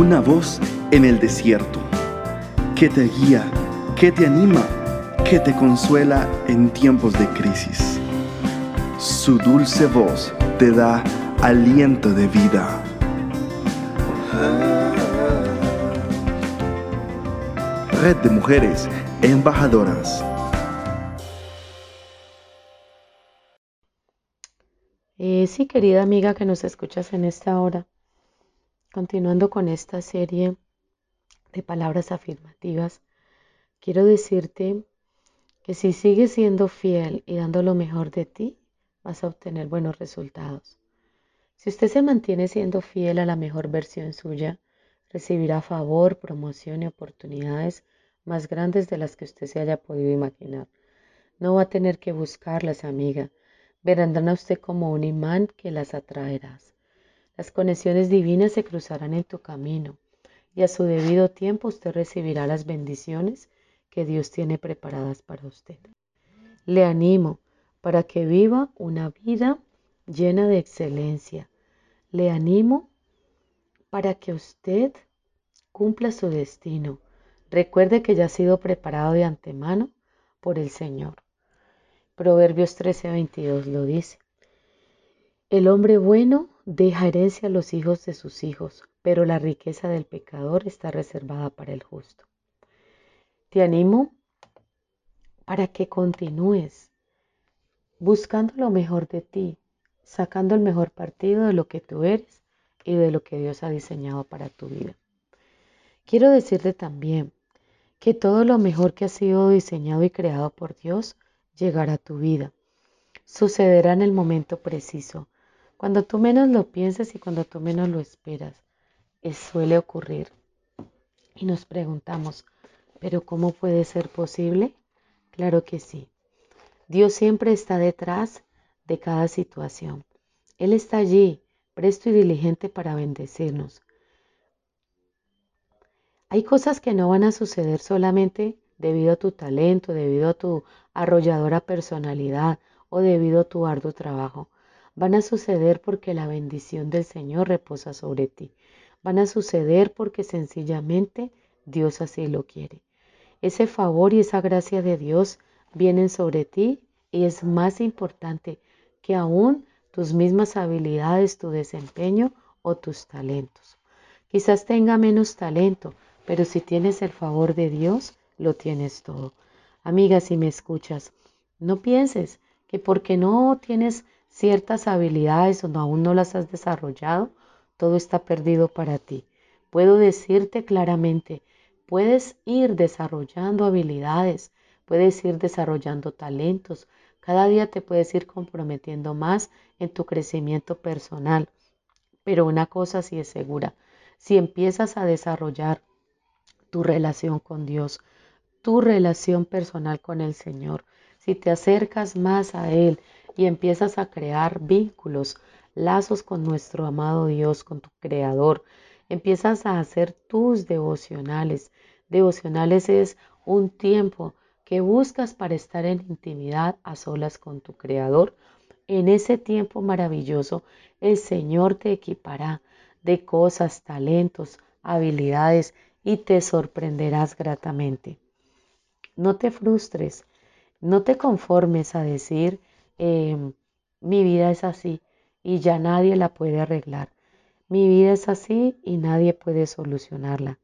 Una voz en el desierto que te guía, que te anima, que te consuela en tiempos de crisis. Su dulce voz te da aliento de vida. Red de Mujeres Embajadoras. Eh, sí, querida amiga que nos escuchas en esta hora, continuando con esta serie de palabras afirmativas, quiero decirte que si sigues siendo fiel y dando lo mejor de ti, vas a obtener buenos resultados. Si usted se mantiene siendo fiel a la mejor versión suya, recibirá favor, promoción y oportunidades más grandes de las que usted se haya podido imaginar. No va a tener que buscarlas, amiga. Verán a usted como un imán que las atraerás. Las conexiones divinas se cruzarán en tu camino y a su debido tiempo usted recibirá las bendiciones que Dios tiene preparadas para usted. Le animo para que viva una vida llena de excelencia. Le animo para que usted cumpla su destino Recuerde que ya ha sido preparado de antemano por el Señor. Proverbios 13:22 lo dice. El hombre bueno deja herencia a los hijos de sus hijos, pero la riqueza del pecador está reservada para el justo. Te animo para que continúes buscando lo mejor de ti, sacando el mejor partido de lo que tú eres y de lo que Dios ha diseñado para tu vida. Quiero decirte también que todo lo mejor que ha sido diseñado y creado por Dios llegará a tu vida. Sucederá en el momento preciso, cuando tú menos lo pienses y cuando tú menos lo esperas. Es, suele ocurrir. Y nos preguntamos, ¿pero cómo puede ser posible? Claro que sí. Dios siempre está detrás de cada situación. Él está allí, presto y diligente para bendecirnos. Hay cosas que no van a suceder solamente debido a tu talento, debido a tu arrolladora personalidad o debido a tu arduo trabajo. Van a suceder porque la bendición del Señor reposa sobre ti. Van a suceder porque sencillamente Dios así lo quiere. Ese favor y esa gracia de Dios vienen sobre ti y es más importante que aún tus mismas habilidades, tu desempeño o tus talentos. Quizás tenga menos talento, pero si tienes el favor de Dios, lo tienes todo. Amiga, si me escuchas, no pienses que porque no tienes ciertas habilidades o aún no las has desarrollado, todo está perdido para ti. Puedo decirte claramente, puedes ir desarrollando habilidades, puedes ir desarrollando talentos, cada día te puedes ir comprometiendo más en tu crecimiento personal. Pero una cosa sí es segura, si empiezas a desarrollar tu relación con Dios, tu relación personal con el Señor. Si te acercas más a Él y empiezas a crear vínculos, lazos con nuestro amado Dios, con tu Creador, empiezas a hacer tus devocionales. Devocionales es un tiempo que buscas para estar en intimidad a solas con tu Creador. En ese tiempo maravilloso, el Señor te equipará de cosas, talentos, habilidades y te sorprenderás gratamente. No te frustres, no te conformes a decir, em, mi vida es así y ya nadie la puede arreglar. Mi vida es así y nadie puede solucionarla.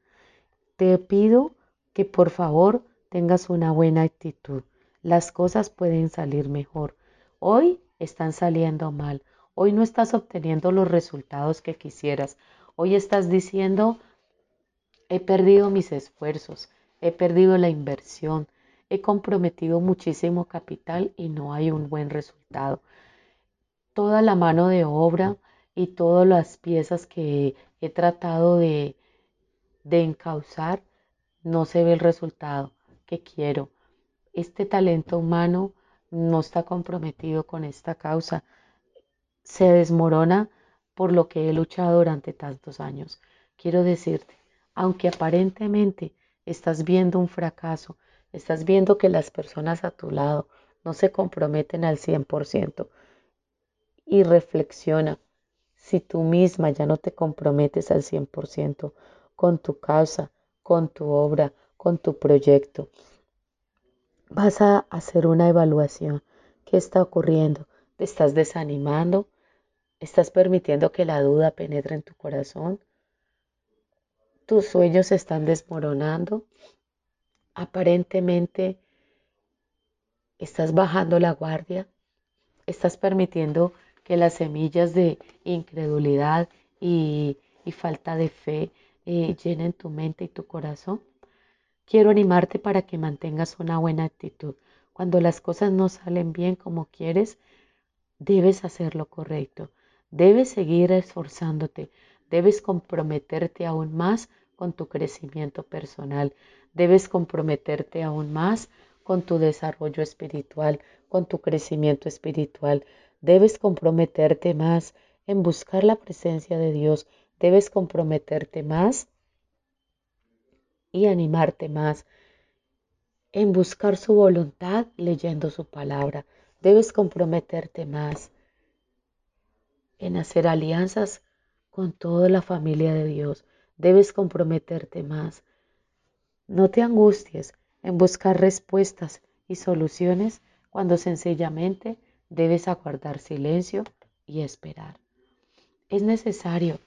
Te pido que por favor tengas una buena actitud. Las cosas pueden salir mejor. Hoy están saliendo mal. Hoy no estás obteniendo los resultados que quisieras. Hoy estás diciendo, He perdido mis esfuerzos, he perdido la inversión, he comprometido muchísimo capital y no hay un buen resultado. Toda la mano de obra y todas las piezas que he tratado de, de encauzar, no se ve el resultado que quiero. Este talento humano no está comprometido con esta causa. Se desmorona por lo que he luchado durante tantos años. Quiero decirte, aunque aparentemente estás viendo un fracaso, estás viendo que las personas a tu lado no se comprometen al 100% y reflexiona, si tú misma ya no te comprometes al 100%, con tu causa, con tu obra, con tu proyecto. Vas a hacer una evaluación. ¿Qué está ocurriendo? ¿Te estás desanimando? ¿Estás permitiendo que la duda penetre en tu corazón? ¿Tus sueños se están desmoronando? Aparentemente estás bajando la guardia. Estás permitiendo que las semillas de incredulidad y, falta de fe eh, llenen tu mente y tu corazón. Quiero animarte para que mantengas una buena actitud. Cuando las cosas no salen bien como quieres, debes hacer lo correcto. Debes seguir esforzándote. Debes comprometerte aún más con tu crecimiento personal. Debes comprometerte aún más con tu desarrollo espiritual, con tu crecimiento espiritual. Debes comprometerte más en buscar la presencia de Dios. Debes comprometerte más y animarte más en buscar su voluntad leyendo su palabra. Debes comprometerte más en hacer alianzas con toda la familia de Dios. Debes comprometerte más. No te angusties en buscar respuestas y soluciones cuando sencillamente debes aguardar silencio y esperar. Es necesario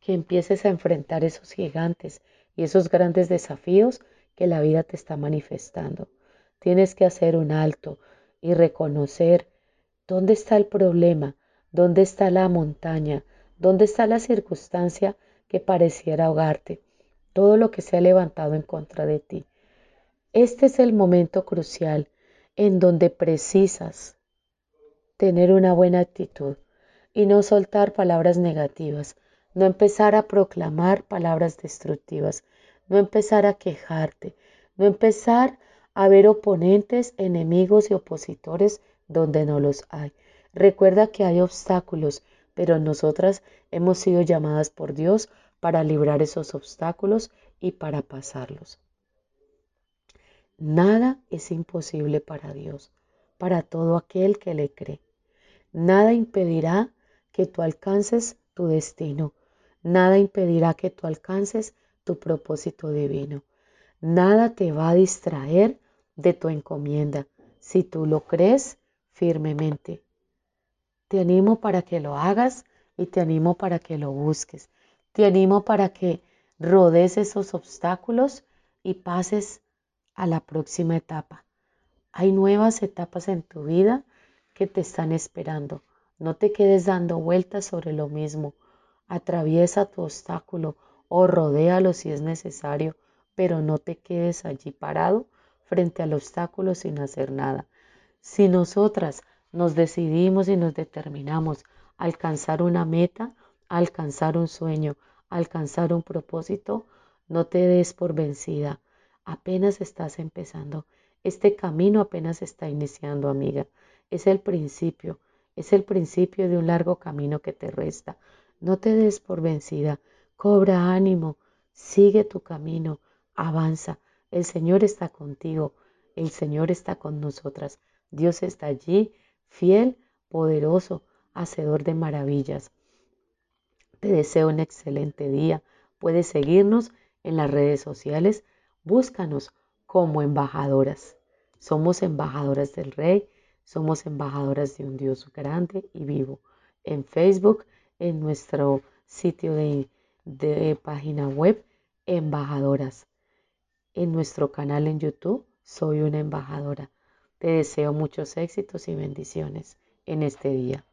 que empieces a enfrentar esos gigantes y esos grandes desafíos que la vida te está manifestando. Tienes que hacer un alto y reconocer dónde está el problema, dónde está la montaña, dónde está la circunstancia que pareciera ahogarte, todo lo que se ha levantado en contra de ti. Este es el momento crucial en donde precisas tener una buena actitud y no soltar palabras negativas, no empezar a proclamar palabras destructivas, no empezar a quejarte, no empezar a ver oponentes, enemigos y opositores donde no los hay. Recuerda que hay obstáculos, pero nosotras hemos sido llamadas por Dios para librar esos obstáculos y para pasarlos. Nada es imposible para Dios, para todo aquel que le cree. Nada impedirá que tú alcances tu destino. Nada impedirá que tú alcances tu propósito divino. Nada te va a distraer de tu encomienda si tú lo crees firmemente. Te animo para que lo hagas y te animo para que lo busques. Te animo para que rodes esos obstáculos y pases a la próxima etapa. Hay nuevas etapas en tu vida que te están esperando. No te quedes dando vueltas sobre lo mismo. Atraviesa tu obstáculo o rodéalo si es necesario, pero no te quedes allí parado frente al obstáculo sin hacer nada. Si nosotras nos decidimos y nos determinamos a alcanzar una meta, alcanzar un sueño, alcanzar un propósito, no te des por vencida. Apenas estás empezando. Este camino apenas está iniciando, amiga. Es el principio. Es el principio de un largo camino que te resta. No te des por vencida, cobra ánimo, sigue tu camino, avanza. El Señor está contigo, el Señor está con nosotras. Dios está allí, fiel, poderoso, hacedor de maravillas. Te deseo un excelente día. Puedes seguirnos en las redes sociales. Búscanos como embajadoras. Somos embajadoras del Rey somos embajadoras de un Dios grande y vivo. En Facebook, en nuestro sitio de, página web, embajadoras. En nuestro canal en YouTube, soy una embajadora. Te deseo muchos éxitos y bendiciones en este día.